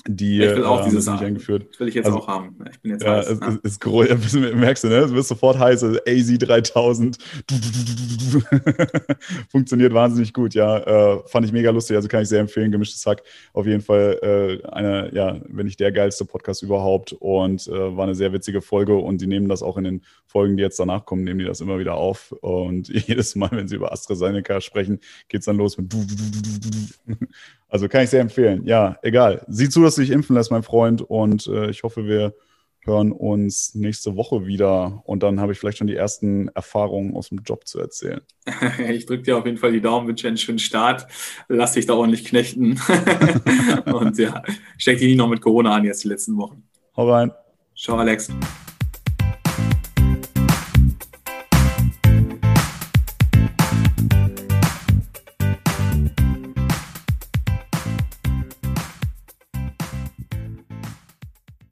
die ich will auch äh, dieses eingeführt. Das will ich jetzt also, auch haben. Ich bin jetzt ja, heiß, es, ne? ist groß. merkst du, ne? Du wirst sofort heiß. Also AZ 3000 *laughs* funktioniert wahnsinnig gut, ja. Äh, fand ich mega lustig, also kann ich sehr empfehlen. Gemischtes Hack auf jeden Fall äh, einer, ja, wenn nicht der geilste Podcast überhaupt und äh, war eine sehr witzige Folge und die nehmen das auch in den Folgen, die jetzt danach kommen, nehmen die das immer wieder auf und *laughs* jedes Mal, wenn sie über AstraZeneca sprechen, geht es dann los mit also kann ich sehr empfehlen. Ja, egal. Sieh zu, dass du dich impfen lässt, mein Freund. Und äh, ich hoffe, wir hören uns nächste Woche wieder. Und dann habe ich vielleicht schon die ersten Erfahrungen aus dem Job zu erzählen. *laughs* Ich drücke dir auf jeden Fall die Daumen, wünsche einen schönen Start. Lass dich da ordentlich knechten. *laughs* Und ja, steck dich nicht noch mit Corona an jetzt die letzten Wochen. Hau rein. Ciao, Alex.